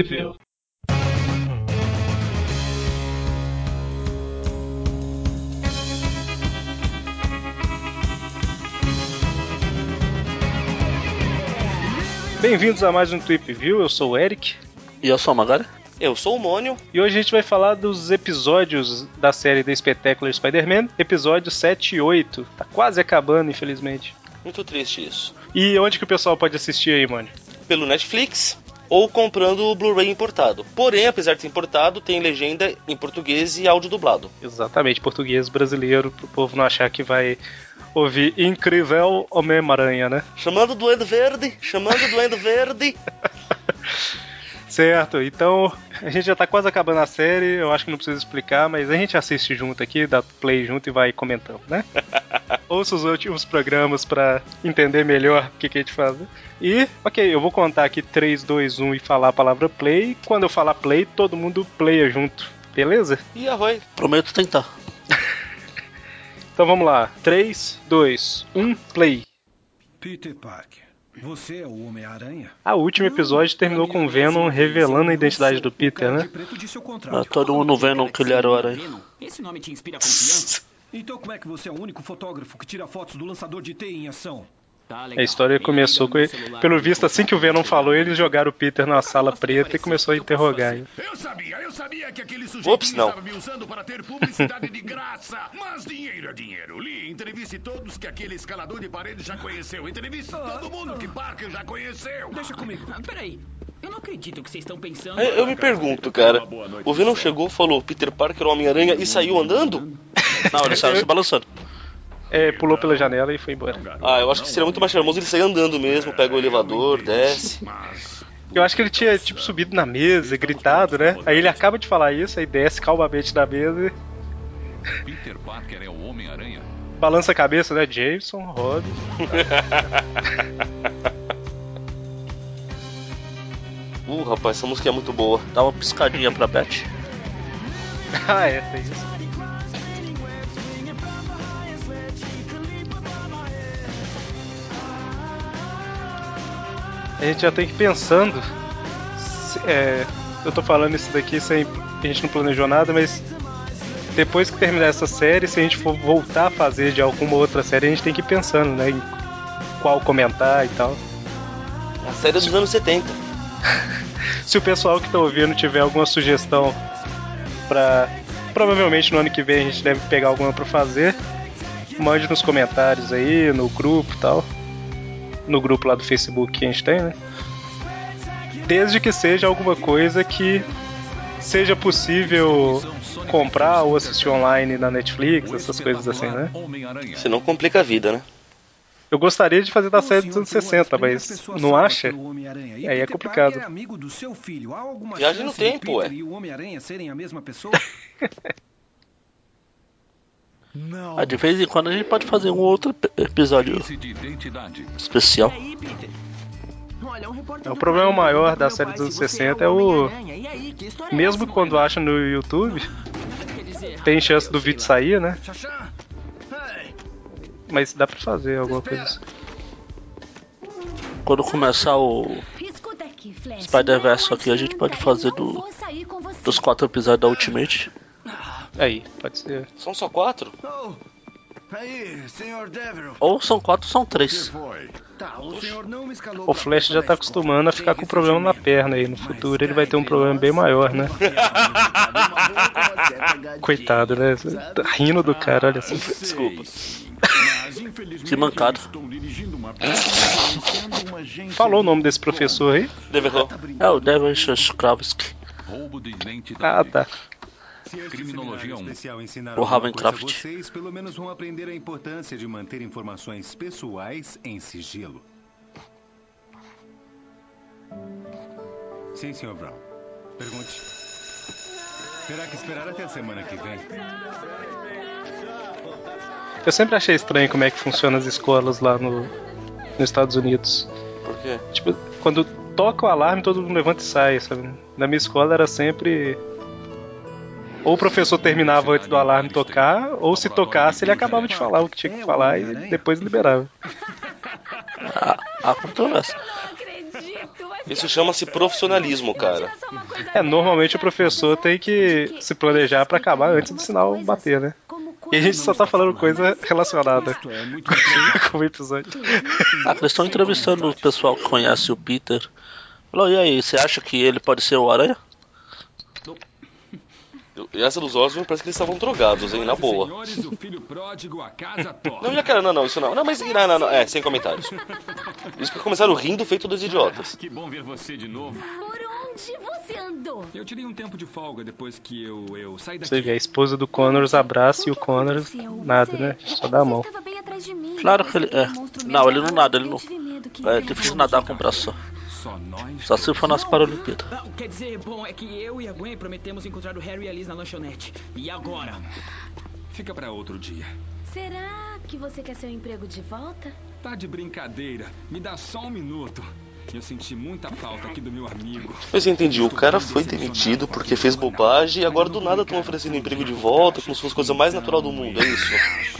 View. Bem-vindos a mais um Tweep View, eu sou o Eric. E eu sou o Magari. Eu sou o Mônio. E hoje a gente vai falar dos episódios da série The Spectacular Spider-Man, episódios 7 e 8. Tá quase acabando, infelizmente. Muito triste isso. E onde que o pessoal pode assistir aí, mano? Pelo Netflix ou comprando o Blu-ray importado. Porém, apesar de ser importado, tem legenda em português e áudio dublado. Exatamente, português brasileiro, pro povo não achar que vai ouvir Incrível Homem-Aranha, né? Chamando do Endo Verde, chamando do Endo Verde. Certo, então a gente já tá quase acabando a série, eu acho que não precisa explicar, mas a gente assiste junto aqui, dá play junto e vai comentando, né? Ouça os últimos programas para entender melhor o que, que a gente faz. Né? E, ok, eu vou contar aqui 3, 2, 1 e falar a palavra play. Quando eu falar play, todo mundo playa junto, beleza? E arroi. Prometo tentar. então vamos lá. 3, 2, 1, play. Peter Parker. Você é o Homem-Aranha? Ah, o último episódio terminou com o Venom revelando a identidade do Peter, né? Ah, todo mundo vendo que ele era o Aranha. Esse nome te inspira confiança? Então como é que você é o único fotógrafo que tira fotos do lançador de T em ação? A história começou com ele. Pelo visto, assim que o Venom falou, eles jogaram o Peter na sala preta e começou a interrogar ele. Eu sabia, eu sabia que aquele sujeito Ops, não. estava me usando para ter publicidade de graça. Mas dinheiro é dinheiro. Lee, entreviste todos que aquele escalador de parede já conheceu. Entreviste todo mundo que Parker já conheceu. Deixa comigo. Ah, peraí. Eu não acredito que vocês estão pensando. Eu, eu me pergunto, cara. O Venom chegou, falou Peter Parker, Homem-Aranha e saiu andando? Não, ele saiu se balançando. É, pulou pela janela e foi embora. Ah, eu acho que seria muito mais charmoso ele sair andando mesmo, pega o elevador, desce. Eu acho que ele tinha, tipo, subido na mesa, gritado, né? Aí ele acaba de falar isso, aí desce calmamente da mesa e Peter Parker é o Homem-Aranha. balança a cabeça, né? Jameson, Robin. Uh, rapaz, essa música é muito boa. Dá uma piscadinha pra Beth. ah, é, foi isso. A gente já tem que ir pensando. se- é, eu tô falando isso daqui sem. A gente não planejou nada, mas depois que terminar essa série, se a gente for voltar a fazer de alguma outra série, a gente tem que ir pensando, né? Em qual comentar e tal. A série dos anos 70. Se o pessoal que tá ouvindo tiver alguma sugestão pra. Provavelmente no ano que vem a gente deve pegar alguma pra fazer. Mande nos comentários aí, no grupo e tal. No grupo lá do Facebook que a gente tem, né? Desde que seja alguma coisa que seja possível comprar ou assistir online na Netflix, essas coisas assim, né? Homem-Aranha. Senão complica a vida, né? Eu gostaria de fazer da série dos anos 60, mas não acha? Aí é complicado. É amigo do seu filho. Há alguma Viagem no tempo, Peter ué. E o Homem-Aranha serem a mesma pessoa? Não. Ah, de vez em quando a gente pode fazer um outro ep- episódio especial. É, o problema maior da série dos anos pai se você 60 é o-. E que história é Mesmo quando acha no YouTube, tem chance do vídeo sair, né? Mas dá pra fazer alguma coisa. Quando começar o. Spider-Verse aqui, a gente pode fazer do- dos quatro episódios da Ultimate. Aí, pode ser. São só quatro? Oh, aí, senhor. Ou são quatro, são O que três. Tá, o senhor não me escalou O Flash já tá acostumando a ficar com problema na perna aí. No Mas futuro ele cá vai ter um problema bem maior, né? você é Coitado, né? Tá rindo do cara, olha só. Sei, Desculpa. Que agência Falou o nome de desse professor aí? Deverou. É o Devin Shkravsky. Roubo de identidade. Ah, tá. Se este Criminologia seminário 1. especial ensinar O a vocês, pelo menos vão aprender a importância de manter informações pessoais em sigilo. Sim, Sr. Brown. Pergunte. Terá que esperar até a semana que vem. Eu sempre achei estranho como é que funcionam as escolas lá no, nos Estados Unidos. Por quê? Tipo, quando toca o alarme, todo mundo levanta e sai, sabe? Na minha escola era sempre. Ou o professor terminava antes do alarme tocar, ou se tocasse, ele acabava de falar o que tinha que falar e depois liberava. A, a controvérsia. Não acredito, mas Isso chama-se profissionalismo, cara. É, normalmente o professor tem que se planejar pra acabar antes do sinal bater, né? E a gente só tá falando coisa relacionada com o episódio. Ah, eles estão entrevistando o pessoal que conhece o Peter. Falou, e aí, você acha que ele pode ser o Aranha? E essa dos Osborn parece que eles estavam drogados, hein? Na boa. Não, já cara, não, não, isso não. Não, mas não, não, não. É, sem comentários. Isso que começaram rindo feito dois idiotas. Que bom ver você de novo. Por onde você andou? Eu tirei um tempo de folga depois que eu, eu saí daqui. Você vê, a esposa do Connors abraça e o Connors nada, né? Só dá a mão. Claro que ele- é. monstro Não, ele não nada, ele não- Eu tive medo que É ele difícil nadar com o braço só. Só nós. Só se for nas Paralimpíadas. Ah, quer dizer, bom, é que eu e a Gwen prometemos encontrar o Harry e a Liz na lanchonete. E agora? Fica pra outro dia. Será que você quer seu emprego de volta? Tá de brincadeira. Me dá só um minuto. Eu senti muita falta aqui do meu amigo. Mas eu entendi, o cara foi demitido porque fez bobagem e agora do nada estão oferecendo emprego de volta, como se fosse a coisa mais natural do mundo, é isso?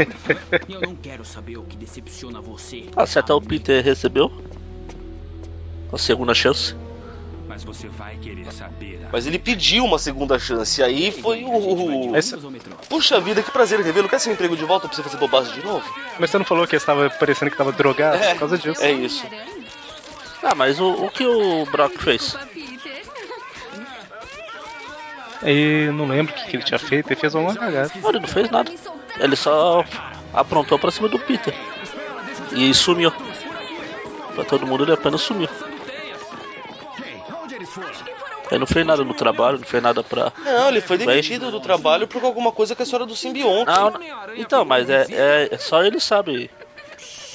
Eu não quero saber o que decepciona você. Ah, se até o Peter recebeu a segunda chance. Mas você vai querer saber. Mas ele pediu uma segunda chance, e aí foi o. Metrô. Puxa vida, que prazer revê-lo. Quer seu emprego de volta pra você fazer bobagem de novo? Mas você não falou que estava parecendo que estava drogado por causa disso. É isso. Ah, mas o, o que o Brock fez? Eu não lembro o que, que ele tinha feito, ele fez uma cagada. Não, ele não fez nada. Ele só aprontou pra cima do Peter. E sumiu. Pra todo mundo ele apenas sumiu. Ele não fez nada no trabalho, não fez nada pra. Não, ele foi demitido do trabalho por alguma coisa com a história do simbionte. Não, não. Então, mas é, é, é só ele sabe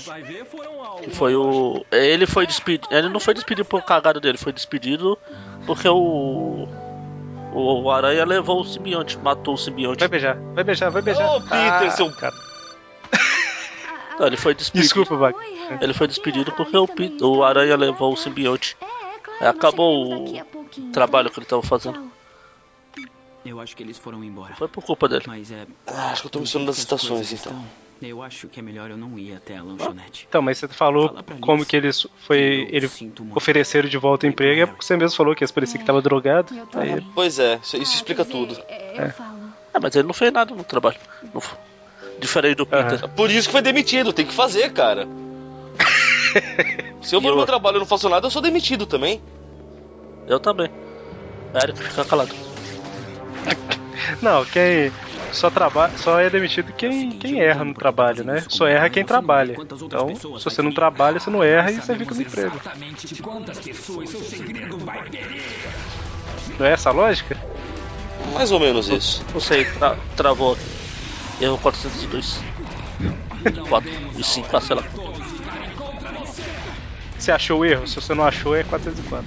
Vai ver, foram ao... que foi o. Ele foi despedido. Ele não foi despedido por cagada dele, foi despedido porque o. O Aranha levou o simbionte, matou o simbionte. Vai beijar, vai beijar, vai beijar. Ô, Peter, seu- cara. Não, ele foi despedido. Desculpa, Bag. Ele foi despedido porque o, o Aranha levou o simbionte. É, Acabou o trabalho que ele tava fazendo. Eu acho que eles foram embora. Foi por culpa dele. Mas é. Ah, acho que eu tô misturando as estações, então. estão, Eu acho que é melhor eu não ir até a lanchonete. Então, mas você falou como que eles foi. Ele ofereceram de volta o emprego, é porque você mesmo falou que eles pareciam que tava drogado. Aí, Pois é, isso, isso explica tudo. Eu falo. Ah, mas ele não fez nada no trabalho. Não Diferente do Peter. Por isso que foi demitido, tem que fazer, cara. Se eu vou no meu eu- trabalho e não faço nada, eu sou demitido também. Eu também. Eric, fica calado. Não, quem só trabalha, só é demitido quem, quem erra no trabalho, né? Só erra quem trabalha. Então, se você não trabalha, você não erra e você fica no emprego. Exatamente de quantas pessoas seu segredo vai querer. Não é essa a lógica? Mais ou menos isso. Não sei, tra travou aqui. Erro 402. 4 e 5, ah, sei lá. Você achou o erro? Se você não achou, é 404.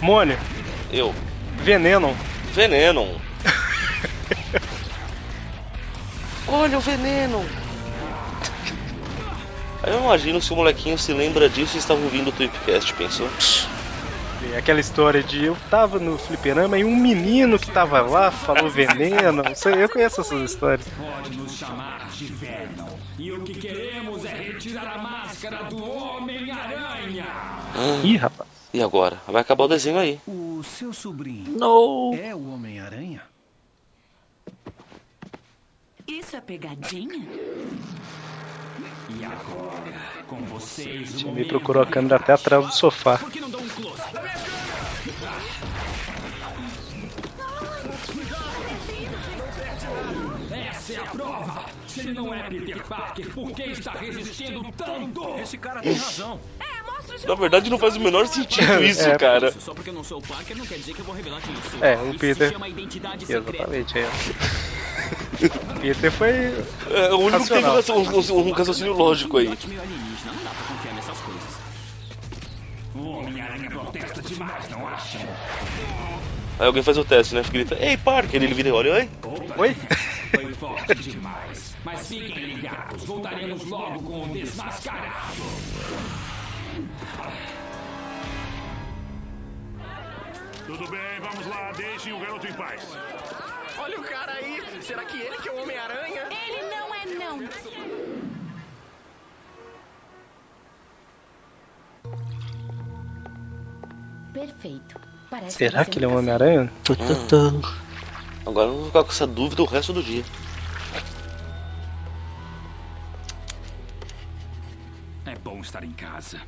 Mônio, Eu. Venenon. Veneno. Olha o veneno. Aí eu imagino se o molequinho se lembra disso e estava ouvindo o Tweepcast, pensou? É Aquela história de eu tava no fliperama e um menino que tava lá falou veneno. Isso aí, eu conheço essas histórias. Pode nos chamar de Venom. E o que queremos é retirar a máscara do Homem-Aranha. Ih, rapaz. E agora? Vai acabar o desenho aí. O seu sobrinho No. é o Homem-Aranha? Isso é pegadinha? E agora, com vocês, o Me momento procurou a câmera até atrás do sofá. Por que não dá um close? Essa é a prova! Se ele não é Peter Parker, por que está resistindo tanto? Esse cara tem razão. Na verdade, não faz o menor sentido isso, É. cara. Só porque eu não sou o Parker não quer dizer que eu vou revelar quem eu sou. É, o Isso Peter- se chama identidade secreta. Exatamente, é. Peter foi. É o único que tem Racional. um, um- um raciocínio lógico aí. Demais? Aí alguém faz o teste, né? Grita, ei, Parker, ele vira e olha, oi? Oi? Foi forte demais. Mas fiquem ligados, voltaremos logo com o desmascarado. Tudo bem, vamos lá, deixem o garoto em paz. Olha o cara aí! Será que ele que é o Homem-Aranha? Ele não é não! Perfeito. Parece Será que ele é o Homem-Aranha? Hum. Agora eu vou ficar com essa dúvida o resto do dia. É bom estar em casa.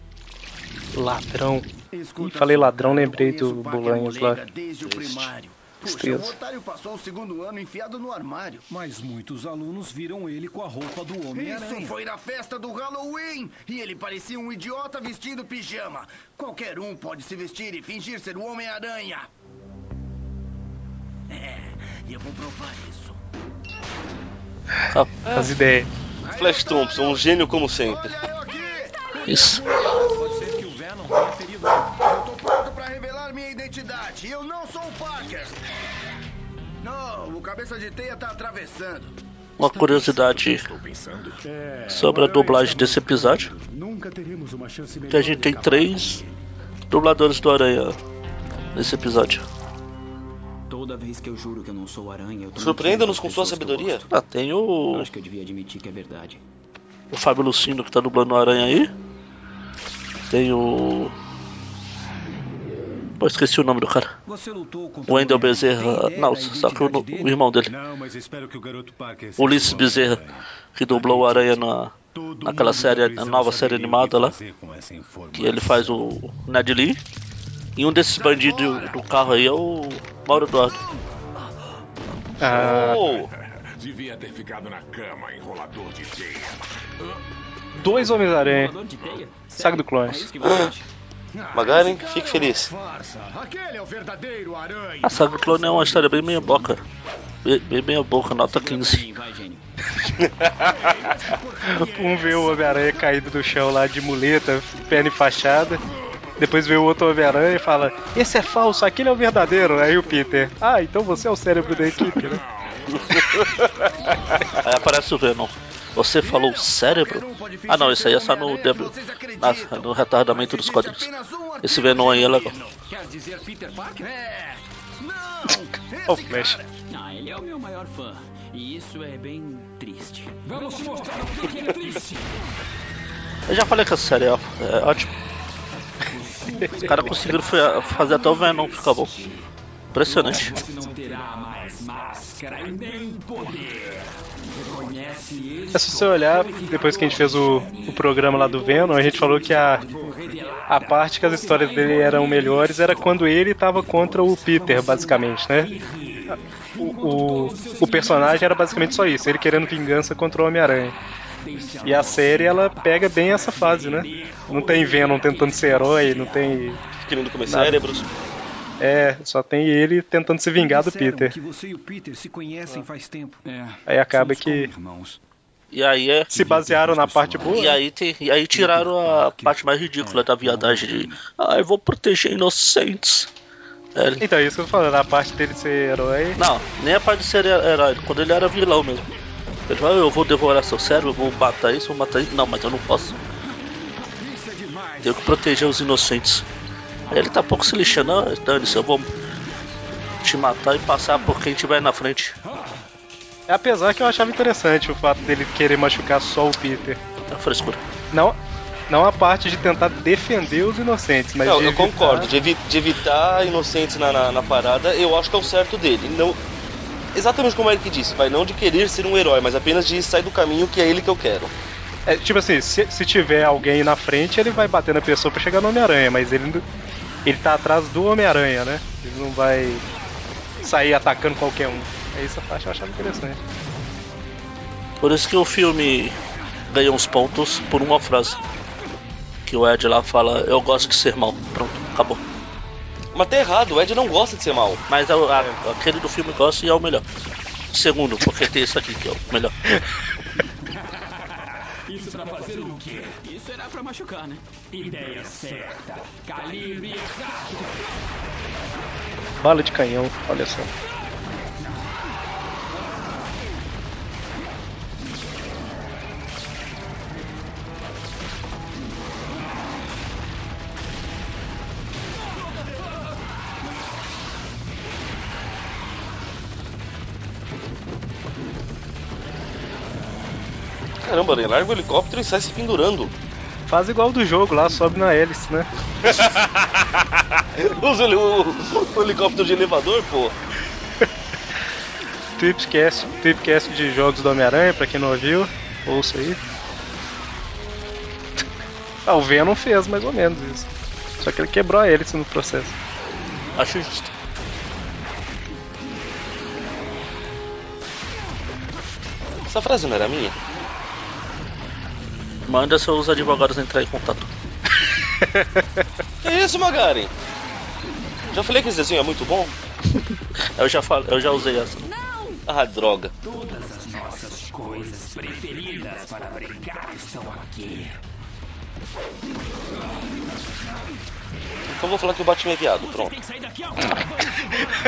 Ladrão. Escuta, falei ladrão, lembrei do Bolanhos lá. Desde o primário primário. Puxa, Tristeza. o otário passou o segundo ano enfiado no armário. Mas muitos alunos viram ele com a roupa do Isso Homem-Aranha. foi na festa do Halloween! E ele parecia um idiota vestindo pijama. Qualquer um pode se vestir e fingir ser o Homem-Aranha. É, e eu vou provar isso. As ideias. Flash Thompson, um gênio como sempre. Isso. Pode ser que o Venom tenha ferido ele. Eu tô pronto pra revelar minha identidade. Eu não sou o Parker. Não, o cabeça de teia tá atravessando. Uma curiosidade É, sobre a dublagem desse episódio. mostrando. Nunca teremos uma chance melhor Que a gente tem três dubladores do Aranha nesse episódio. Toda vez que eu juro que eu não sou aranha, Surpreenda-nos com sua sabedoria. Ah, tem o, acho que eu devia admitir que é verdade. o Fábio Lucino que tá dublando o Aranha aí. Tem o. Pô, esqueci o nome do cara. Você lutou contra O Wendel. Bezerra. Não, só que o, irmão dele. Não, mas espero que o garoto Parker Ulisses Bezerra, que dublou o Aranha na, naquela série, a nova série animada lá. Que ele faz o Ned Lee. E um desses bandidos do carro aí é o Mauro Eduardo. Ah, Oh, Devia ter ficado na cama, enrolador de teia. dois Homens-Aranha. Saga do É Clones. acha? Magaren, fique feliz. A saga Clone é uma história bem meia boca. Bem, bem meia boca, nota Segura pra 15. mim, vai, gênio. Um vê o Homem-Aranha caído do chão lá de muleta, perna enfaixada. Depois vê o outro Homem-Aranha e fala: Esse é falso, aquele é o verdadeiro. Aí o Peter: Ah, então você é o cérebro da equipe, né? Aí aparece o Venom. Você falou cérebro? Ah não, esse aí é só no, deb- na- no retardamento dos quadrinhos. Esse Venom aí é legal. Quer dizer Peter Parker? É. Não! Ó o Esse Flash. cara. Ah, ele é o meu maior fã. E isso é bem triste. Vamos mostrar o que é triste. Eu já falei que essa série é, é ótima. Os caras conseguiram fa- fazer até o Venom ficar bom. Impressionante. Você não terá mais máscara e nem poder. É se você olhar, depois que a gente fez o, o programa lá do Venom, a gente falou que a, a parte que as histórias dele eram melhores era quando ele tava contra o Peter, basicamente, né? O, o, o personagem era basicamente só isso, ele querendo vingança contra o Homem-Aranha. E a série, ela pega bem essa fase, né? Não tem Venom tentando ser herói, não tem... Querendo comer Nada. cérebros. É, só tem ele tentando se vingar do Peter. que você e o Peter se conhecem faz tempo. É. Aí acaba que irmãos. E aí é. se basearam na parte boa. E aí, tem, e aí tiraram a parte mais ridícula da viadagem de. Ah, eu vou proteger inocentes. É, Então, isso que eu tô falando, a parte dele ser herói. Não, nem a parte de ser herói, quando ele era vilão mesmo. Ele fala, "Ah, eu vou devorar seu cérebro, eu vou matar isso, vou matar isso. Não, mas eu não posso. Tenho que proteger os inocentes. Ele tá pouco se lixando, ah, dane-se, eu vou te matar e passar por quem tiver na frente. Apesar que eu achava interessante o fato dele querer machucar só o Peter. É frescura. Não, não a parte de tentar defender os inocentes, mas Não, de eu evitar- concordo. De, evi- de evitar inocentes na, na, na parada, eu acho que é o certo dele. Não, exatamente como o Eric disse, vai não de querer ser um herói, mas apenas de sair do caminho que é ele que eu quero. É, tipo assim, se, se tiver alguém na frente, ele vai bater na pessoa pra chegar no Homem-Aranha, mas ele, não- ele tá atrás do Homem-Aranha, né? Ele não vai sair atacando qualquer um. É essa parte eu achava interessante. Por isso que o filme ganhou uns pontos por uma frase. Que o Ed lá fala, eu gosto de ser mal. Pronto, acabou. Mas tá errado, o Ed não gosta de ser mal. Mas a- a- aquele do filme gosta e é o melhor. Segundo, porque tem esse aqui que é o melhor. Isso pra fazer o quê? Isso era pra machucar, né? Ideia certa. Calibre exato. Bala de canhão, olha só. Caramba, ele larga o helicóptero e sai se pendurando. Faz igual do jogo lá, sobe na hélice, né? Usa o, o- o helicóptero de elevador, pô. Tripcast, Tripcast de jogos do Homem-Aranha, pra quem não ouviu, ouça aí. Ah, o Venom fez mais ou menos isso. Só que ele quebrou a hélice no processo. Acho justo. Essa frase não era minha? Manda seus advogados entrar em contato. Que isso, Magaren? Já falei que esse desenho é muito bom? Eu já falei, eu já usei essa. Ah, droga. Todas as nossas coisas preferidas para brincar estão aqui. Então vou falar que o Batman é viado, pronto. Tem que sair daqui agora.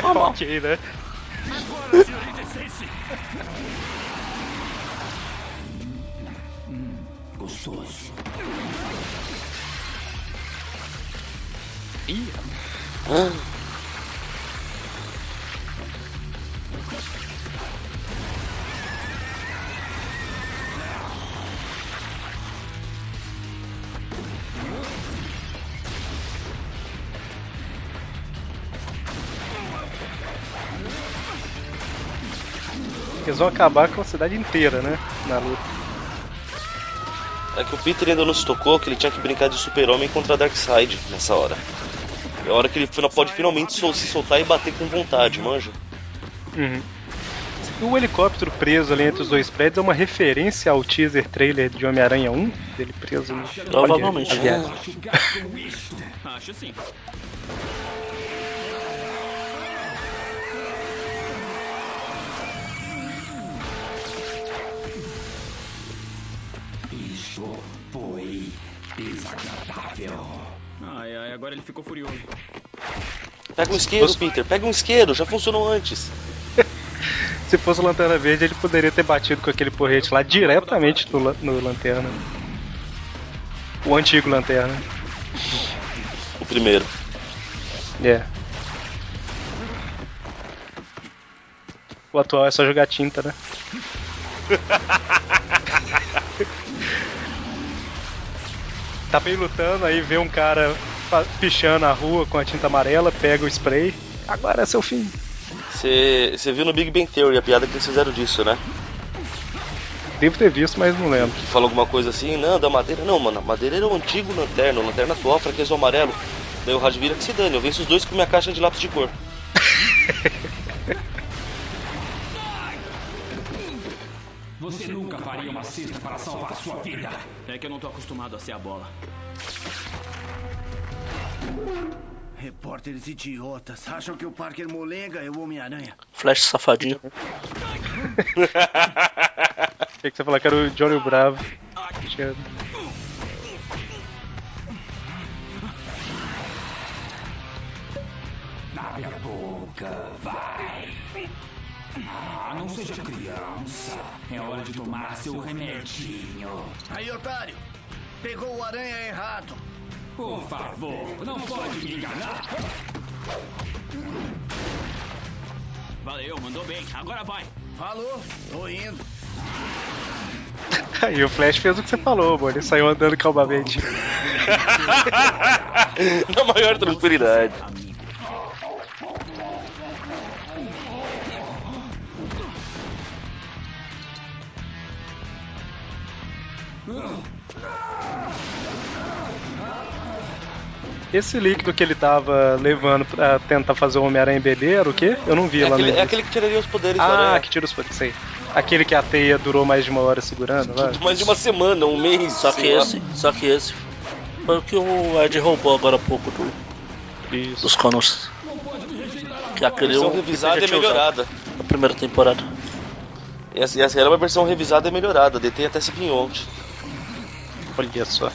Vamos embora. ok, né? Agora, senhorita Stacy. Ih, Ah, eles vão acabar com a cidade inteira, né? Na luta. É que o Peter ainda não se tocou que ele tinha que brincar de super-homem contra Darkseid nessa hora. É a hora que ele pode finalmente se soltar e bater com vontade, manja? Uhum. O helicóptero preso ali entre os dois prédios é uma referência ao teaser trailer de Homem-Aranha 1? Dele preso no. Provavelmente. Olha isto. Acho sim. Desagradável. Ai, ai, agora ele ficou furioso. Pega um isqueiro, Peter, pega um isqueiro, já funcionou antes. Se fosse o Lanterna Verde, ele poderia ter batido com aquele porrete lá diretamente no, no Lanterna. O antigo Lanterna. O primeiro. É. O atual é só jogar tinta, né? tá bem lutando, aí vê um cara pichando a rua com a tinta amarela, pega o spray. Agora é seu fim. Você viu no Big Bang Theory a piada que eles fizeram disso, né? Devo ter visto, mas não lembro. Que falou alguma coisa assim, não, da madeira. Não, mano, a madeira era o antigo lanterna, o lanterna atual fraqueza o amarelo. Daí o Radvira que se dane, eu venço os dois com minha caixa de lápis de cor. Você nunca faria uma cesta para salvar sua vida. É que eu não tô acostumado a ser a bola. Repórteres idiotas. Acham que o Parker Molenga é o Homem-Aranha. Flash safadinho. Achei que você falou que era o Johnny Bravo. Abre a boca, vai. Ah, não seja criança. É hora de tomar seu remedinho. Aí, otário. Pegou o aranha errado. Por favor, não pode me enganar. Valeu, mandou bem. Agora vai. Falou, tô indo. Aí o Flash fez o que você falou, amor. Ele saiu andando calmamente. Na maior tranquilidade. Esse líquido que ele tava levando pra tentar fazer o Homem-Aranha beber era o quê? Eu não vi É lá aquele, no é aquele que tiraria os poderes Ah, aranha. que tira os poderes, sei. Aquele que a teia durou mais de uma hora segurando, lá. Mais de uma semana, um mês. Só que sei lá. esse, só que esse foi o que o Ed roubou agora há pouco do, Isso. dos Connors. Que aquele Versão o revisada e melhorada. Na primeira temporada. Essa, essa era uma versão revisada e melhorada. DT até simbionte. Olha só.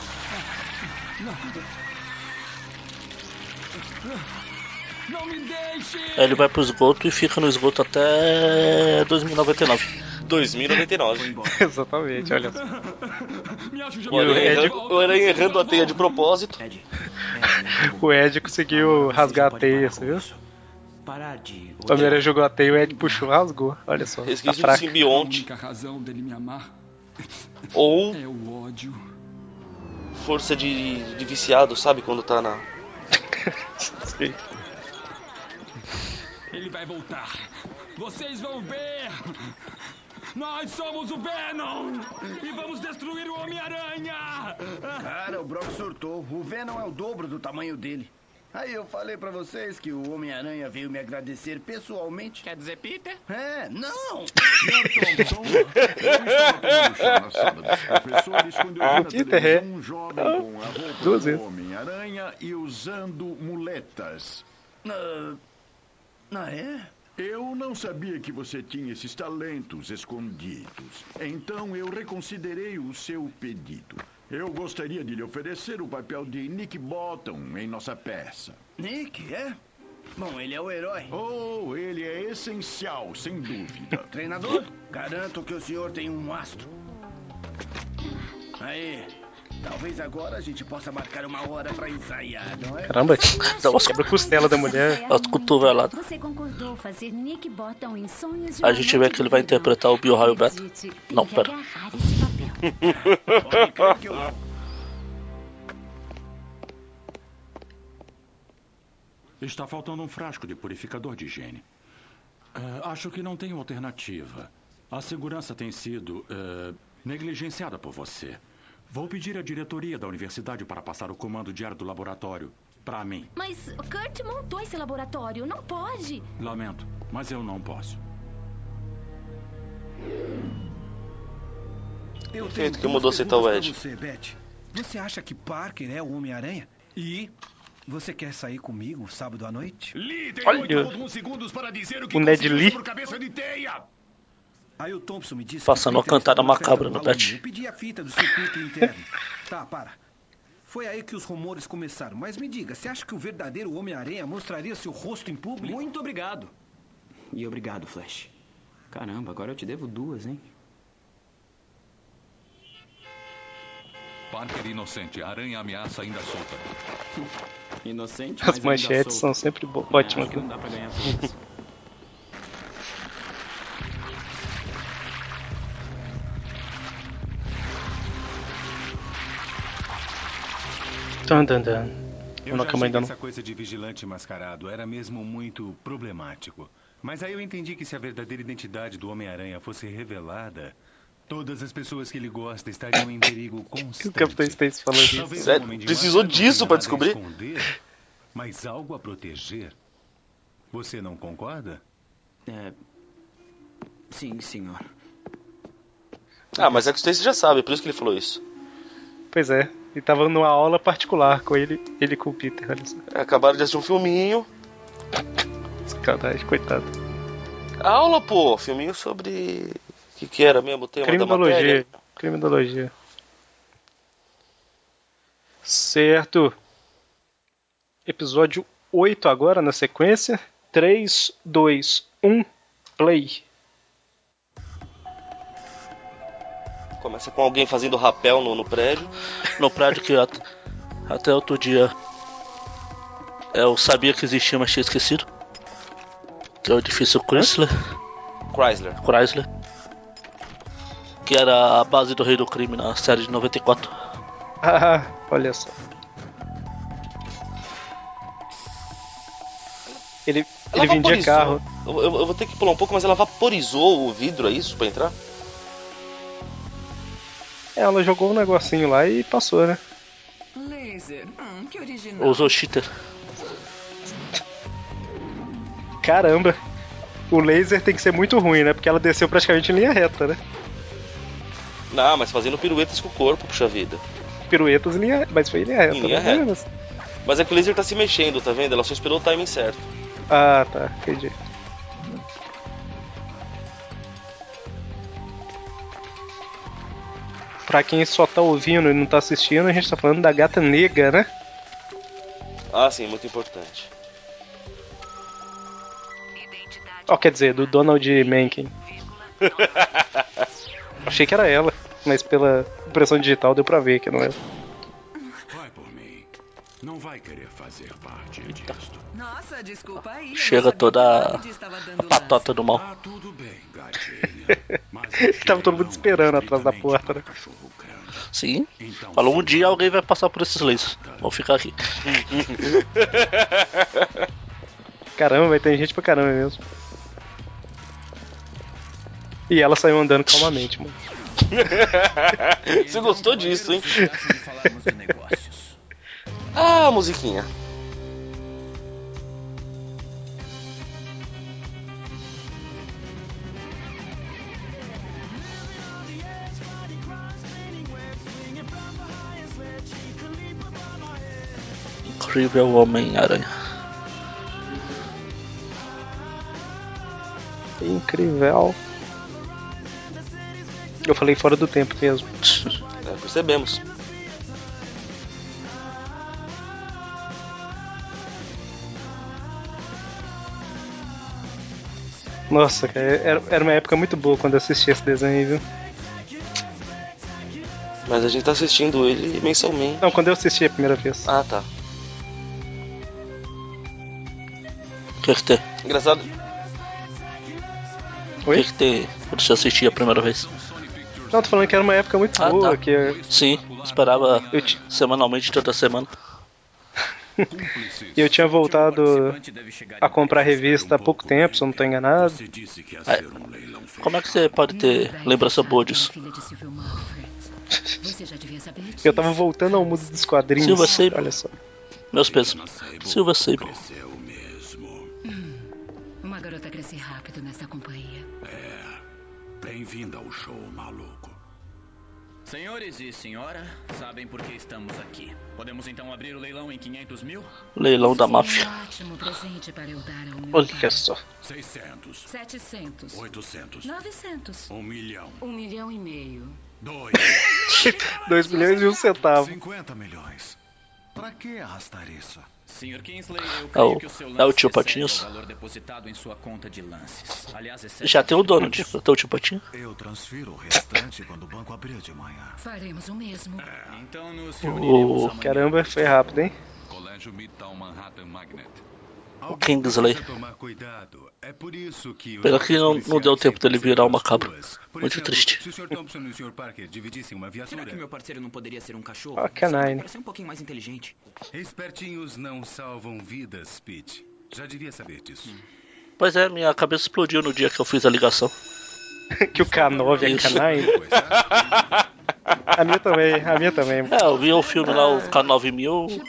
Não me deixe! Aí ele vai pro esgoto e fica no esgoto até 2099. 2099. Exatamente, olha só. O aranha, o aranha errando a teia de propósito. O Ed conseguiu rasgar a teia, você viu? Parar de. O Homem-Aranha jogou a teia e o Ed puxou, rasgou. Olha só. Tá Resquício de fraco. A simbionte. única razão dele me amar Ou é o ódio. Força de, de viciado, sabe? Quando tá na. Ele vai voltar. Vocês vão ver. Nós somos o Venom e vamos destruir o Homem-Aranha. Cara, o Brock surtou. O Venom é o dobro do tamanho dele. Aí eu falei pra vocês que o Homem-Aranha veio me agradecer pessoalmente. Quer dizer, Peter? É, não! Thompson, eu estava tomando chá na sala dos professores quando eu vi na Peter, televisão um jovem com a roupa Duas do. Homem-Aranha e usando muletas. Ah, ah, é? Eu não sabia que você tinha esses talentos escondidos. Então eu reconsiderei o seu pedido. Eu gostaria de lhe oferecer o papel de Nick Bottom em nossa peça. Nick, é? Bom, ele é o herói. Oh, ele é essencial, sem dúvida. Treinador, garanto que o senhor tem um astro. Aí, talvez agora a gente possa marcar uma hora pra ensaiar, não é? Caramba, Nossa, quebra a costela da mulher. As cotoveladas. Você concordou fazer Nick Bottom em sonhos de A gente vê que ele vai interpretar o Bill Raio Beto. Não, pera. Está faltando um frasco de purificador de higiene. É, acho que não tem alternativa. A segurança tem sido é, negligenciada por você. Vou pedir à diretoria da universidade para passar o comando diário do laboratório para mim. Mas Kurt montou esse laboratório, não pode. Lamento, mas eu não posso. Eu Feito tenho que mudou citar o Ed. pra Você, Beth. Você acha que Parker é o Homem-Aranha? E você quer sair comigo sábado à noite? Lee tem Olha. 8 segundos para dizer o que O Ned Lee. sobre o cabeça de teia. Aí o Thompson me disse Passando que uma cantada macabra no. Eu pedi a fita do circuito interno. tá, para. Foi aí que os rumores começaram. Mas me diga, você acha que o verdadeiro Homem-Aranha mostraria seu rosto em público? Muito obrigado. E obrigado, Flash. Caramba, agora eu te devo duas, hein? Parker inocente, aranha ameaça ainda solta. Inocente, As mas ainda manchetes são sempre bo- É, ótimas. que não dá pra ganhar todas. Dun, dun, dun. Eu Não, já achei ainda que não. essa coisa de vigilante mascarado era mesmo muito problemático. Mas aí eu entendi que se a verdadeira identidade do Homem-Aranha fosse revelada, todas as pessoas que ele gosta estariam em perigo Que o constante. Capitão Stacy falando isso. De Precisou disso tenha pra nada a descobrir? esconder, mas algo a proteger. Você não concorda? É. Sim, senhor. Ah, mas é que o Stacy já sabe, por isso que ele falou isso. Pois é. E tava numa aula particular com ele, ele com o Peter, olha só. É, Acabaram de assistir um filminho. Sacanagem, coitado. Aula, pô, filminho sobre. Que, que era mesmo o tema da Criminologia. matéria? Criminologia. Certo. Episódio 8 agora na sequência. 3, 2, 1, play. Começa com alguém fazendo rapel no, no prédio. No prédio que at- até outro dia eu sabia que existia, mas tinha esquecido. Que é o edifício Chrysler. Chrysler. Chrysler. Que era a base do Rei do Crime na série de 94. Ah, olha só. Ele, Ela ele vendia carro. Eu, eu- eu vou ter que pular um pouco, mas ela vaporizou o vidro, é isso, pra entrar? Ela jogou um negocinho lá e passou, né? Laser. Hum, que original. Usou cheater. Caramba. O laser tem que ser muito ruim, né? Porque ela desceu praticamente em linha reta, né? Não, mas fazendo piruetas com o corpo, puxa vida. Piruetas linha. Mas foi linha reta. Em linha né? reta. Mas é que o laser tá se mexendo, tá vendo? Ela só esperou o timing certo. Ah, tá. Entendi. Pra quem só tá ouvindo e não tá assistindo, a gente tá falando da gata negra, né? Ah, sim, muito importante. Ó, quer dizer, do Donald Mencken. Achei que era ela, mas pela impressão digital deu pra ver que não é. Vai por mim. não vai querer fazer parte disto. Nossa, desculpa aí. Chega toda a patota do mal. Ah, tudo bem, gatinha. Tava todo mundo esperando atrás da porta, né? Sim. Falou um dia alguém vai passar por esses leis. Vão ficar aqui. Caramba, vai ter gente pra caramba mesmo. E ela saiu andando calmamente, mano. Você gostou disso, hein? Ah, musiquinha. Incrível Homem-Aranha. Incrível. Eu falei fora do tempo mesmo. É, percebemos. Nossa, cara, era, uma época muito boa quando eu assisti esse desenho, viu? Mas a gente tá assistindo ele mensalmente. Não, quando eu assisti a primeira vez. Ah, tá. Tem? Engraçado. O que que tem quando você assistia a primeira vez? Não, tô falando que era uma época muito Ah, boa, tá. que eu- Sim, esperava semanalmente toda semana. e eu tinha voltado a comprar revista há pouco tempo, se eu não tô enganado. É. Como é que você pode ter lembrança boa disso? Você já devia saber disso. Eu tava voltando ao mundo dos quadrinhos. Silva Sable. Olha só. Meus pesos. Silva Sable. Bem-vinda ao show, maluco. Senhores e senhora, sabem por que estamos aqui. Podemos então abrir o leilão em 500 mil? Leilão da máfia. Ótimo presente para eu dar ao meu Olha só. 600, 700. 800, 900. um milhão, Um milhão e meio. dois, 2 milhões e um centavo. 50 milhões. Pra que arrastar isso? Sr. Kingsley, eu É creio o- que o seu é o lance tio excede Patinhas? o valor depositado em sua conta de lances. Aliás, excede Já tem o dono de o tio Patinho. Eu transfiro o restante quando o banco abrir de manhã. Faremos o mesmo. Então nos O Caramba, foi rápido, hein? Colégio Midtown Manhattan Magnet. O Kingsley. É isso que os Pena que não, não deu tempo dele virar uma cabra. Muito triste. Será que meu parceiro não poderia ser um cachorro? Ah, canine. Parece um pouquinho mais inteligente. Espertinhos não salvam vidas, Pete. Já devia saber disso. Pois é, minha cabeça explodiu no dia que eu fiz a ligação. que o K9 é canine. A minha também, a minha também. É, eu vi o filme lá, o K9000,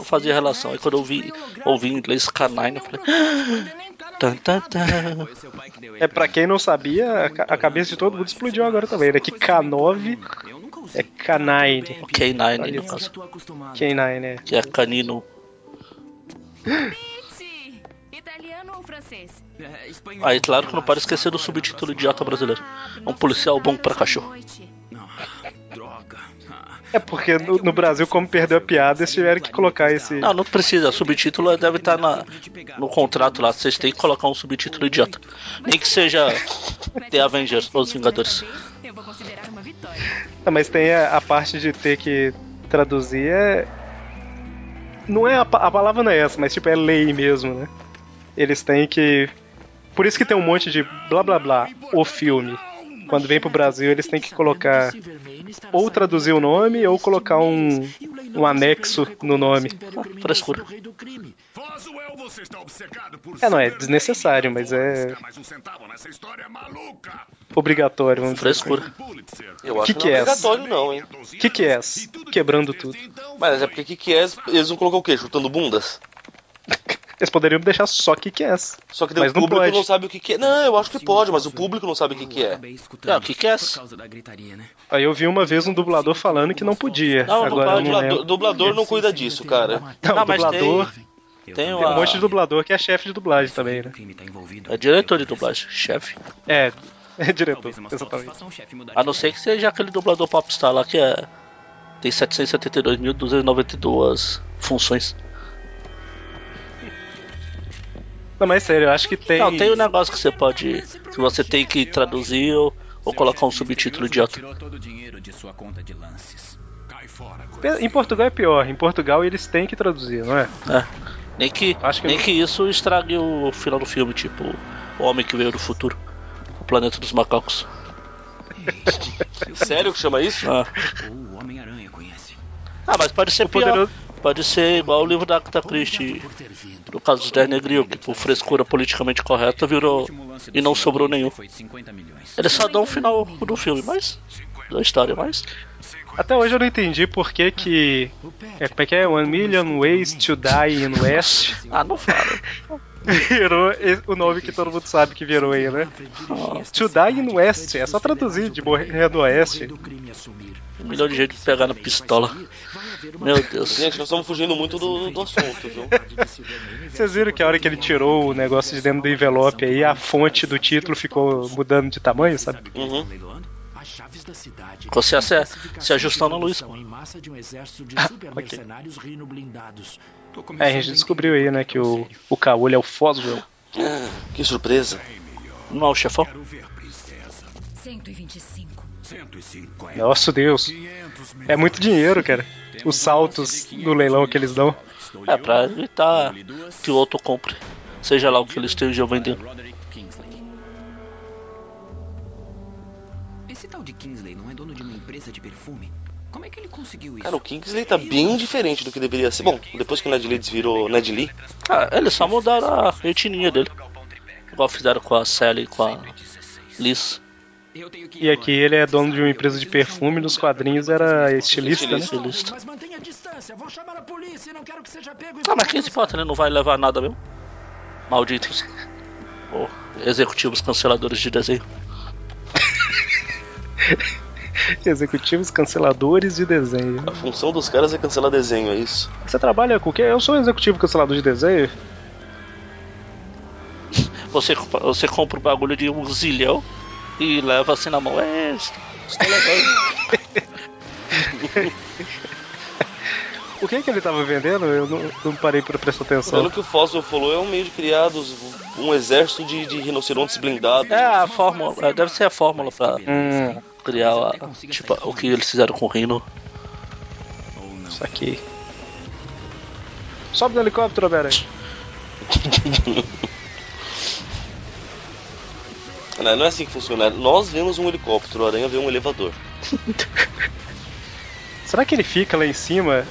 não fazia relação. Aí quando eu vi, ouvi em inglês K9, eu falei. "Ah, Tan, tan, tan. É pra quem não sabia, a ca- a cabeça de todo mundo explodiu agora também, né? Que K9 é K9. O K9 no caso. K9, né? Que é canino. Pete! Italiano ou francês? Aí, claro que não pode esquecer do subtítulo idiota brasileiro. Um policial bom pra cachorro. É porque no, no Brasil, como perdeu a piada, eles tiveram que colocar esse. Não, não precisa. O subtítulo deve estar na, no contrato lá. Vocês têm que colocar um subtítulo idiota. Nem que seja The Avengers ou Os Vingadores. Eu vou considerar uma vitória. Não, mas tem a, a parte de ter que traduzir é. Não é a, a palavra não é essa, mas tipo é lei mesmo, né? Eles têm que. Por isso que tem um monte de blá blá blá, o filme. Quando vem pro Brasil, eles têm que colocar. Ou traduzir o nome, ou colocar um, um anexo no nome. Frescura. É, não é desnecessário, mas é obrigatório, vamos dizer. Frescura. Eu acho Que que, não é é obrigatório, não, hein? Que que é? Quebrando tudo. Mas é porque que que é? Eles vão colocar o quê? Chutando bundas? Eles poderiam deixar só que que é. Só que Mas o não público pode. não sabe o que que é. Não, eu acho que pode, mas o público não sabe o que que é. É, o que que é né? Aí eu vi uma vez um dublador falando que não podia. Não, Agora eu não dublador, dublador não cuida disso, cara. Não, Não, mas dublador. tem, tem Tem um uma, monte de dublador que é chefe de dublagem também, né? é diretor de dublagem, chefe. É, é diretor, exatamente. A não ser que seja aquele dublador popstar lá que é tem 772.292 funções. Não, mas sério, eu acho que tem. Não, tem um negócio que você pode. que você tem que traduzir ou, ou colocar um subtítulo idiota. Tirou todo o dinheiro de sua conta de lances. Em Portugal é pior. Em Portugal eles têm que traduzir, não é? É. Nem que, Acho que nem não- que isso estrague o final do filme, tipo, o homem que veio do futuro. O planeta dos macacos. Sério que chama isso? Ah, O Homem-Aranha conhece. Ah, mas pode ser pior. poderoso- Pode ser igual o livro da Agatha Christie. No caso dos 10 Negril, que por frescura politicamente correta virou. e não sobrou nenhum. Foi de 50 milhões. Eles só dão um final do filme, mas. da história, mas. Até hoje eu não entendi por que que... É, como é que é? One Million Ways to Die in West. Ah, não fala. virou e- o nome que todo mundo sabe que virou aí, né? To Die in West. É só traduzir de morrer no Oeste. Um milhão de gente pegar na pistola. Meu Deus. Gente, nós estamos fugindo muito do, do assunto, viu? Vocês viram que a hora que ele tirou o negócio de dentro do envelope aí, a fonte do título ficou mudando de tamanho, sabe? Uhum. Você se- se ajustando de na luz. em massa de um exército de Ah, super mercenários rino blindados. Tô É, a gente descobriu aí, né, que o, o Caolho é o Foswell. Ah, que surpresa. Não é o chefão? 125. 150. Nossa Deus. É muito dinheiro, cara. Os saltos no leilão que eles dão. É, pra evitar que o outro compre. Seja lá o que eles estejam vendendo. Esse tal de Kingsley não é dono de uma empresa de perfume? Como é que ele conseguiu isso? Cara, o Kingsley tá bem diferente do que deveria ser. Bom, depois que o Ned Leeds virou Ned Lee, Ah, eles só mudaram a etnia dele. Igual fizeram com a Sally e com a Liz. E aqui ele é dono de uma empresa de perfume, nos quadrinhos era estilista, né? Estilista. Ah, mas quem se importa, né? Não vai levar nada mesmo. Malditos. Ou executivos canceladores de desenho. Executivos canceladores de desenho. a função dos caras é cancelar desenho, é isso? Você trabalha com o quê? Eu sou executivo cancelador de desenho. Você, você compra o bagulho de um zilhão e leva assim na mão. É, estou levando. O que que ele tava vendendo? Eu não, não parei pra prestar atenção. Pelo que o Foswell falou, é um meio de criados, um exército de, de rinocerontes blindados. É a fórmula, é, deve ser a fórmula pra Hum, criar a- tipo, o que eles fizeram com o Rino. isso aqui. Sobe no helicóptero, Homem-Aranha. Não, não é assim que funciona. Nós vemos um helicóptero, o Aranha vê um elevador. Será que ele fica lá em cima?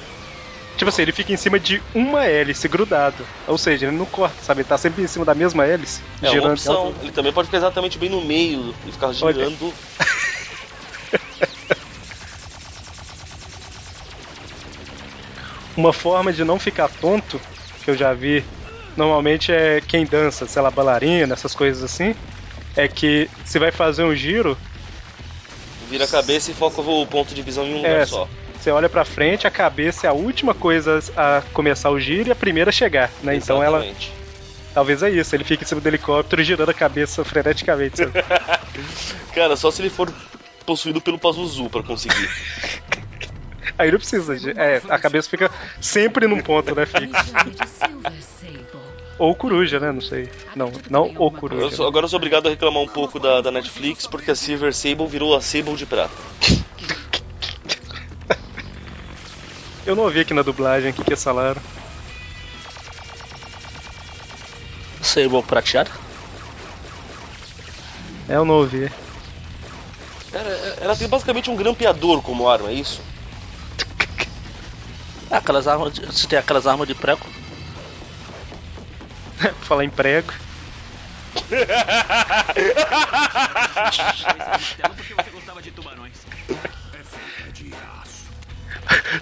Tipo assim, ele fica em cima de uma hélice grudado. Ou seja, ele não corta, sabe? Ele tá sempre em cima da mesma hélice. É uma girando. opção. Ele também pode ficar exatamente bem no meio e ficar girando. Uma forma de não ficar tonto, que eu já vi, normalmente é quem dança, sei lá, bailarina, essas coisas assim. É que você vai fazer um giro, Vira a cabeça e foca o ponto de visão em um é, lugar só. você olha pra frente, a cabeça é a última coisa a começar o giro e a primeira a chegar, né? Então ela. Exatamente. Talvez é isso, ele fica em cima do helicóptero girando a cabeça freneticamente. Cara, só se ele for possuído pelo Pazuzu pra conseguir. Aí não precisa de. É, a cabeça fica sempre num ponto, né? Fixo. Ou coruja, né? Não sei. Não, não ou Eu coruja. sou- agora eu sou obrigado a reclamar um pouco da, da Netflix porque a Silver Sable virou a Sable de prata. Eu não ouvi aqui na dublagem o que, que eles falaram. Sable prateado? É, eu não ouvi. Cara, é- ela tem basicamente um grampeador como arma, é isso? É, aquelas armas. De, você tem aquelas armas de prego. Falar em prego.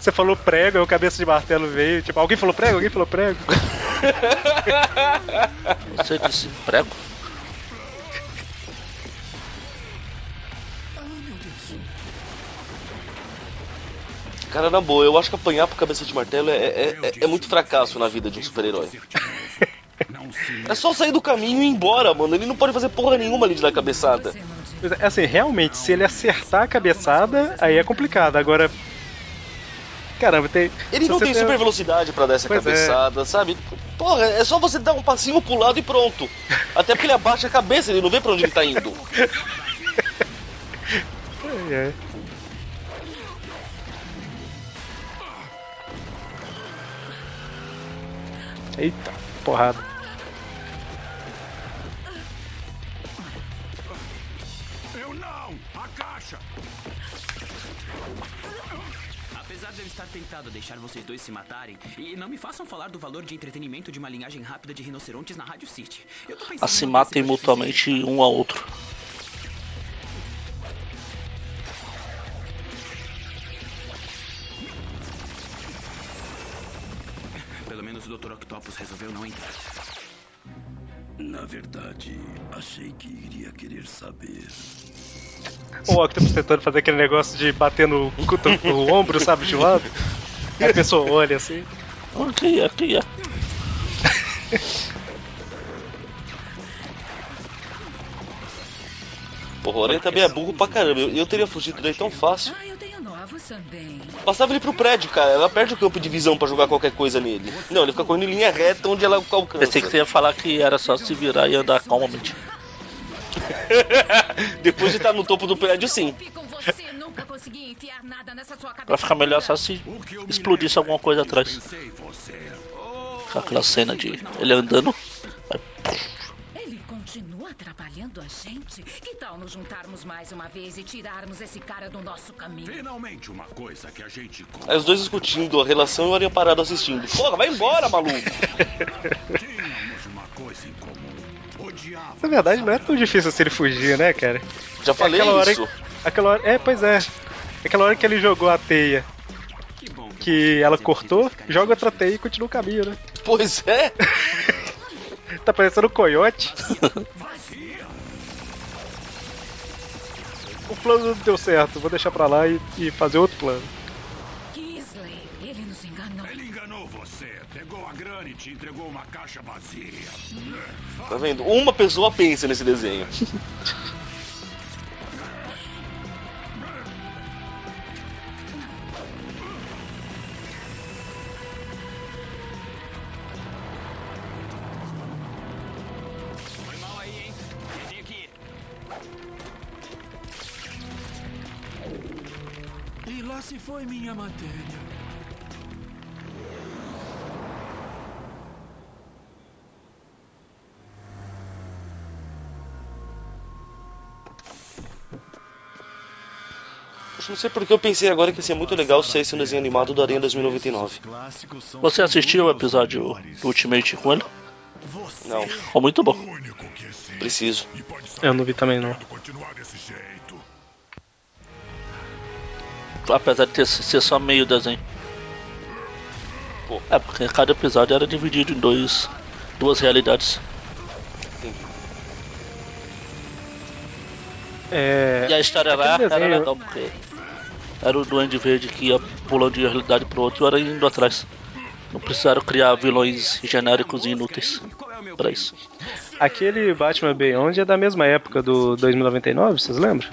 Você falou prego, aí o cabeça de martelo veio. Tipo, alguém falou prego? Alguém falou prego? Você disse prego? Cara, na boa, eu acho que apanhar por cabeça de martelo é, é, é- é muito fracasso na vida de um super-herói. É só sair do caminho e ir embora, mano. Ele não pode fazer porra nenhuma ali de dar cabeçada. Mas, Assim, realmente, se ele acertar a cabeçada, aí é complicado. Agora. Caramba, tem. Ele não tem super velocidade pra dar essa Pois é. cabeçada, sabe? Porra, é só você dar um passinho pro lado e pronto. Até porque ele abaixa a cabeça, ele não vê pra onde ele tá indo. É, é. Eita, porrada. Eu não! A caixa! Apesar de eu estar tentado a deixar vocês dois se matarem, e não me façam falar do valor de entretenimento de uma linhagem rápida de rinocerontes na Rádio City. Eu tô pensando A se em matem mutuamente um ao outro. O Dr. Octopus resolveu não entrar. Na verdade, achei que iria querer saber. O Octopus tentando fazer aquele negócio de bater no, no ombro, sabe, de lado. Aí a pessoa olha assim. Aqui, aqui, é. Porra, o Aranha também é burro pra caramba. Eu, eu teria fugido daí tão fácil. Bastava ele pro prédio, cara. Ela perde o campo de visão pra jogar qualquer coisa nele. Não, ele fica correndo em linha reta onde ela alcança. Pensei que você ia falar que era só se virar e andar calmamente. Depois de estar no topo do prédio, sim. Pra ficar melhor só se explodisse alguma coisa atrás. Com aquela cena de ele andando. Continua atrapalhando a gente? Que tal nos juntarmos mais uma vez e tirarmos esse cara do nosso caminho? Finalmente uma coisa que a gente Aí os dois discutindo a relação e o Aranha parado assistindo. Porra, vai embora, maluco. tínhamos uma coisa em comum. Odiava. Na verdade, não é tão difícil assim ele fugir, né, cara? Já falei aquela hora, isso. Aquela hora, é, pois é. Aquela hora que ele jogou a teia que ela cortou, joga outra teia e continua o caminho, né? Pois é. Tá parecendo um coiote. O plano não deu certo, vou deixar pra lá e, e fazer outro plano. Kisley, ele nos enganou. Ele enganou você, pegou a grana e te entregou uma caixa vazia. Tá vendo? Uma pessoa pensa nesse desenho. E lá se foi minha matéria. Não sei porque eu pensei agora que ia ser muito legal se saísse um desenho animado do Aranha 2099. Você assistiu o episódio do Ultimate com ele? Não, Ficou muito bom. preciso. Eu não vi também não. Apesar de ter, ser só meio desenho. É, porque cada episódio era dividido em dois, duas realidades. É, E a história lá era legal, porque era o Duende Verde que ia pulando de uma realidade pro outro e era indo atrás. Não precisaram criar vilões genéricos e inúteis pra isso. Aquele Batman Beyond é da mesma época do 2099, vocês lembram?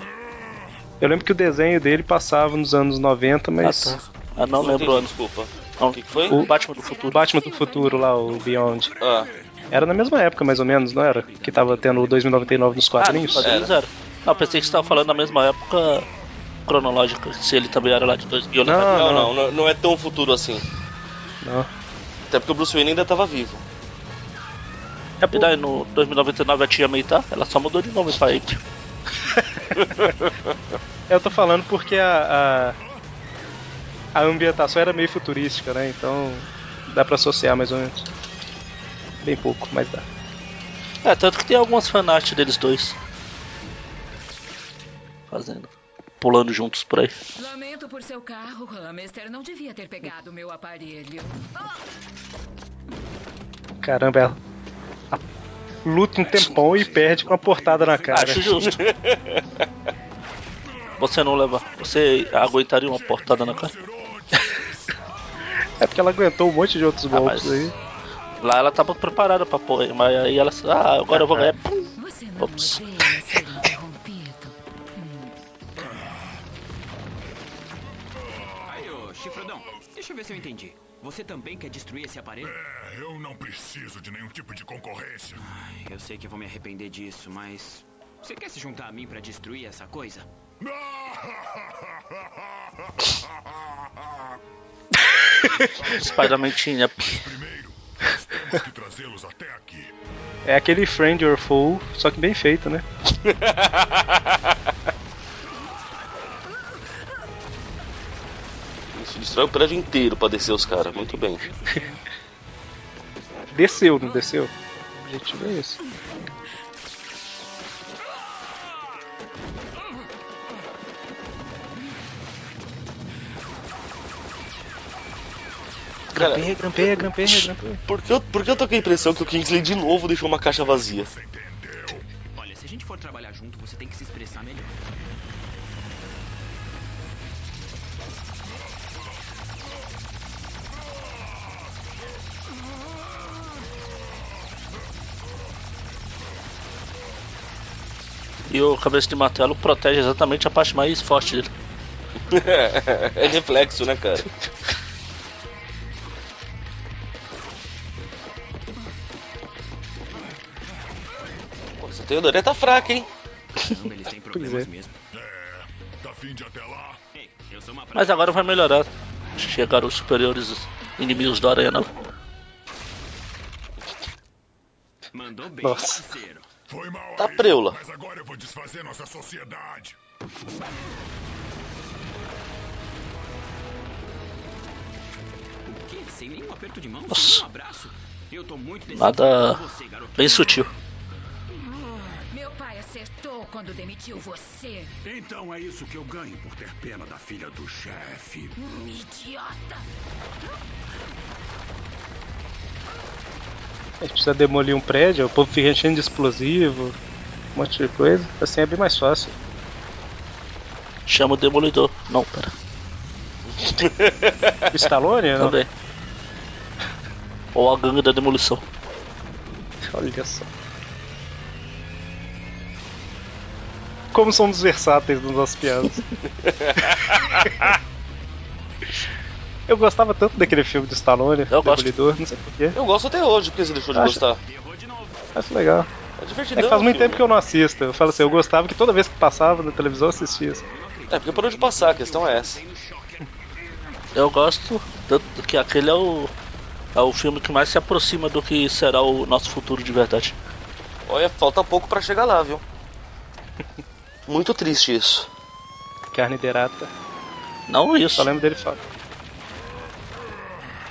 Eu lembro que o desenho dele passava nos anos 90, mas. Ah, tá. Ah, não lembro o. Desculpa. Não, que foi? O Batman do futuro. O Batman do futuro lá, o Beyond. Ah. Era na mesma época, mais ou menos, não era? Que tava tendo o 2099 nos Ah, nos quadrinhos? quadrinhos era. Não, pensei que você tava falando da mesma época cronológica, se ele também era lá de 2000. Não, Não, não, não, não é tão futuro assim. Não. Até porque o Bruce Wayne ainda tava vivo. E daí no 2099 a tia May tá, ela só mudou de nome pra April. Eu tô falando porque a, a, a ambientação era meio futurística, né? Então dá pra associar mais ou menos. Bem pouco, mas dá. É, tanto que tem algumas fanart deles dois. Fazendo. Pulando juntos por aí. Lamento por seu carro, Hamster. Não devia ter pegado meu aparelho. Caramba, ela a- luta um tempão e perde com uma portada na cara. Acho justo. Você não leva. Você aguentaria uma portada na cara? É porque ela aguentou um monte de outros golpes mas- aí. Lá ela tava preparada pra pôr, mas aí ela. Ah, agora eu vou ganhar. Pum. Ops. Aí, ô, chifrudão, deixa eu ver se eu entendi. Você também quer destruir esse aparelho? É, eu não preciso de nenhum tipo de concorrência. Eu sei que eu vou me arrepender disso, mas. Você quer se juntar a mim pra destruir essa coisa? Spider-Man tinha. que trazê-los até aqui. É aquele Friend or Foe, só que bem feito, né? destrói o prédio inteiro pra descer os caras. Muito bem. Desceu, não desceu? O objetivo é esse. Cara, Grampeia, grampeia, grampeia, grampeia. por que, eu, por que eu tô com a impressão que o Kingsley de novo deixou uma caixa vazia? Olha, se a gente for trabalhar junto, você tem que se E o cabeça de martelo protege exatamente a parte mais forte dele. é reflexo, né, cara? Pô, essa teoria tá fraca, hein? Caramba, eles têm problemas é. mesmo. Tá fim de até lá? Ei, eu sou uma Mas agora vai melhorar. Chegaram os superiores inimigos do Aranha, não? Mandou bem, Nossa. parceiro. Foi mal Tá aí, preula. Mas agora eu vou desfazer nossa sociedade. O quê? Sem nenhum aperto de mão? Nossa. Sem nenhum abraço? Eu tô muito Nada você, bem sutil. Meu pai acertou quando demitiu você. Então é isso que eu ganho por ter pena da filha do chefe. Hum, idiota! A gente precisa demolir um prédio, o povo fica enchendo de explosivo, um monte de coisa. Assim é bem mais fácil. Chama o Demolidor. Não, pera. O Stallone? Não? Também. Ou a gangue da demolição. Olha só. Como somos versáteis nas nossas piadas. Eu gostava tanto daquele filme do Stallone, Eu gosto. Demolidor, não sei porquê. Eu gosto até hoje, porque você deixou de Acho- gostar. Acho legal. É divertido. É que faz muito tempo que eu não assisto. Eu falo assim, eu gostava que toda vez que passava na televisão eu assistia. assim. É, porque parou de passar, a questão é essa. Eu gosto tanto que aquele é o é o filme que mais se aproxima do que será o nosso futuro de verdade. Olha, falta pouco pra chegar lá, viu? Muito triste isso. Carne derata. Não isso. Só lembro dele falar.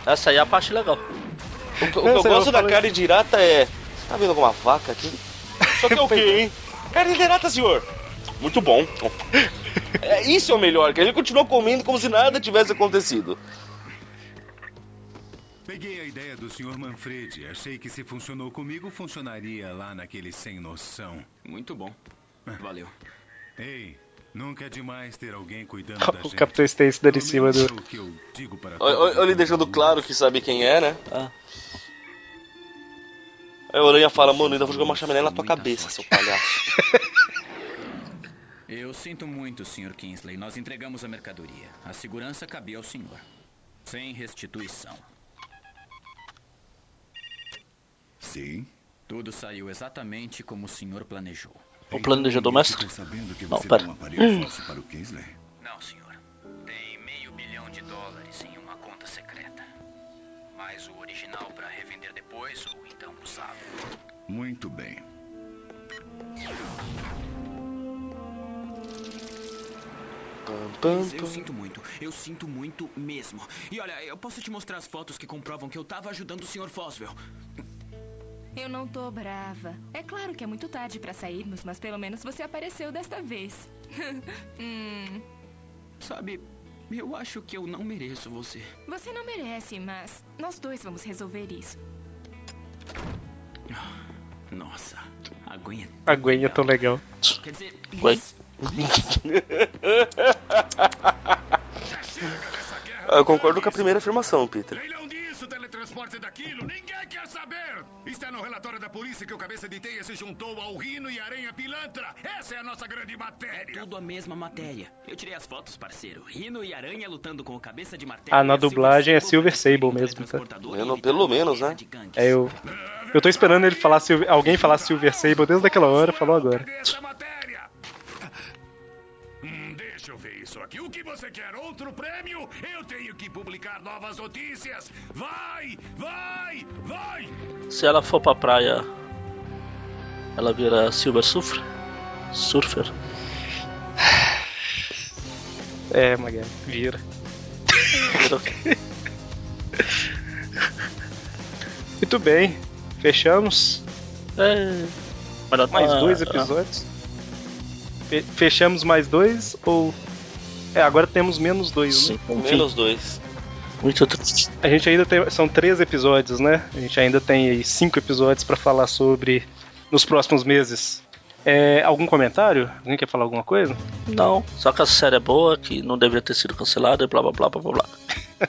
Essa aí é a parte legal. O que, o que eu sei, eu gosto da carne de irata é. Você tá vendo alguma vaca aqui? Só que é o quê, hein? Carne de irata, senhor! Muito bom. É, isso é o melhor, que a gente continua comendo como se nada tivesse acontecido. Peguei a ideia do Sr. Manfredi. Achei que se funcionou comigo, funcionaria lá naquele sem noção. Muito bom. Valeu. Ei, nunca é demais ter alguém cuidando da O gente. Capitão Stacy dando em cima do. o que eu para Olha, todos olha ele deixando claro que sabe quem é, né? Ah. Aí o Aranha fala, mano, ainda vou jogar uma chaminé na tua cabeça, seu palhaço. Eu sinto muito, Sr. Kingsley. Nós entregamos a mercadoria. A segurança cabia ao senhor. Sem restituição. Sim. Tudo saiu exatamente como o senhor planejou. O planejador mestre? ficou sabendo que Não, pera. um falso para o Kingsley? Mais o original para revender depois ou então usá-lo. Muito bem. Eu sinto muito, eu sinto muito mesmo. E olha, eu posso te mostrar as fotos que comprovam que eu tava ajudando o Sr. Foswell. Eu não tô brava. É claro que é muito tarde pra sairmos, mas pelo menos você apareceu desta vez. hum, Sabe, eu acho que eu não mereço você. você não merece, mas nós dois vamos resolver isso. Nossa, a Gwen é A Gwen é tão legal. Quer dizer, Gwen. Ah, Eu concordo com a primeira afirmação, Peter. Teletransporte daquilo, ninguém quer saber! Está no relatório da polícia que o cabeça de teia se juntou ao Rino e Aranha Pilantra. Essa é a nossa grande matéria. tudo a mesma matéria. Eu tirei as fotos, parceiro. Rino e Aranha lutando com o cabeça de martelo. Ah, na a dublagem é Silver Silver Sable mesmo, tá? Pelo- pelo menos, né? É eu. Eu tô esperando ele falar Silver, alguém falar Silver Sable desde aquela hora, falou agora. Isso aqui. O que você quer? Outro prêmio? Eu tenho que publicar novas notícias. Vai, vai, vai! Se ela for pra praia, ela vira Silver Surfer? Surfer? É, Maguire, vira. Vira? Muito bem, fechamos. É. Mais dois episódios. Fe- Fechamos mais dois ou. É, agora temos menos dois, né? Enfim, Menos dois. Muito triste. A gente ainda tem. São três episódios, né? A gente ainda tem cinco episódios pra falar sobre nos próximos meses. É, algum comentário? Alguém quer falar alguma coisa? Não, só que a série é boa, que não deveria ter sido cancelada e blá blá blá blá blá blá.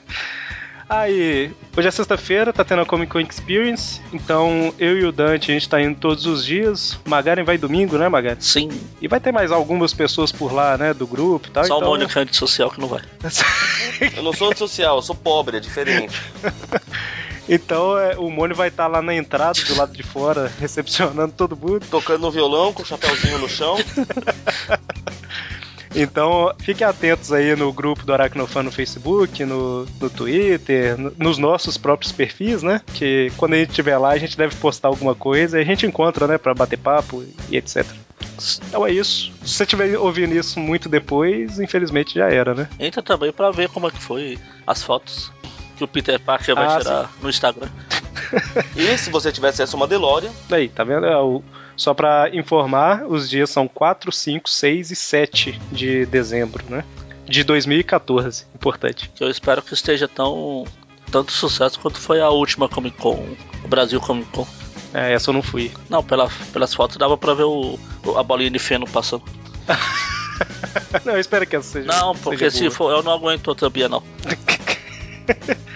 Aí, hoje é sexta-feira, tá tendo a Comic Con Experience, então eu e o Dante a gente tá indo todos os dias. Magaren vai domingo, né, Magaren? Sim. E vai ter mais algumas pessoas por lá, né, do grupo e tal. Só então... uma única antissocial que não vai. Eu não sou antissocial, eu sou pobre, é diferente. Então é, o Mônio vai estar lá na entrada, do lado de fora, recepcionando todo mundo. Tocando no violão, com o chapéuzinho no chão. Então fiquem atentos aí no grupo do Aracnofan no Facebook, no, no Twitter, no- nos nossos próprios perfis, né? Que quando a gente estiver lá, a gente deve postar alguma coisa e a gente encontra, né, pra bater papo e etc. Então é isso. Se você estiver ouvindo isso muito depois, infelizmente já era, né? Entra também pra ver como é que foi as fotos que o Peter Parker vai Ah, tirar no Instagram. E se você tiver acesso a uma DeLorean, Aí, tá vendo? É o- Só pra informar, os dias são 4, 5, 6 e 7 de dezembro, né? De 2014. Importante. Eu espero que esteja tão tanto sucesso quanto foi a última Comic Con, o Brasil Comic Con. É, essa eu não fui. Não, pela, pelas fotos dava pra ver o, a bolinha de feno passando. não, eu espero que essa seja. Não, porque seja se for, eu não aguento outra Bia, não.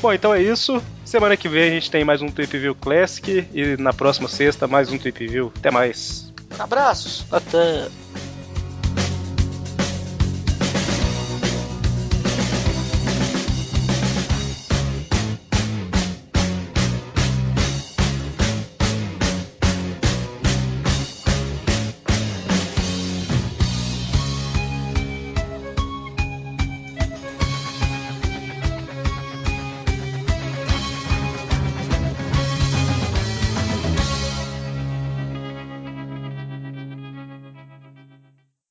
Bom, então é isso. Semana que vem a gente tem mais um Trip View Classic e na próxima sexta mais um Trip View. Até mais. abraços. Até.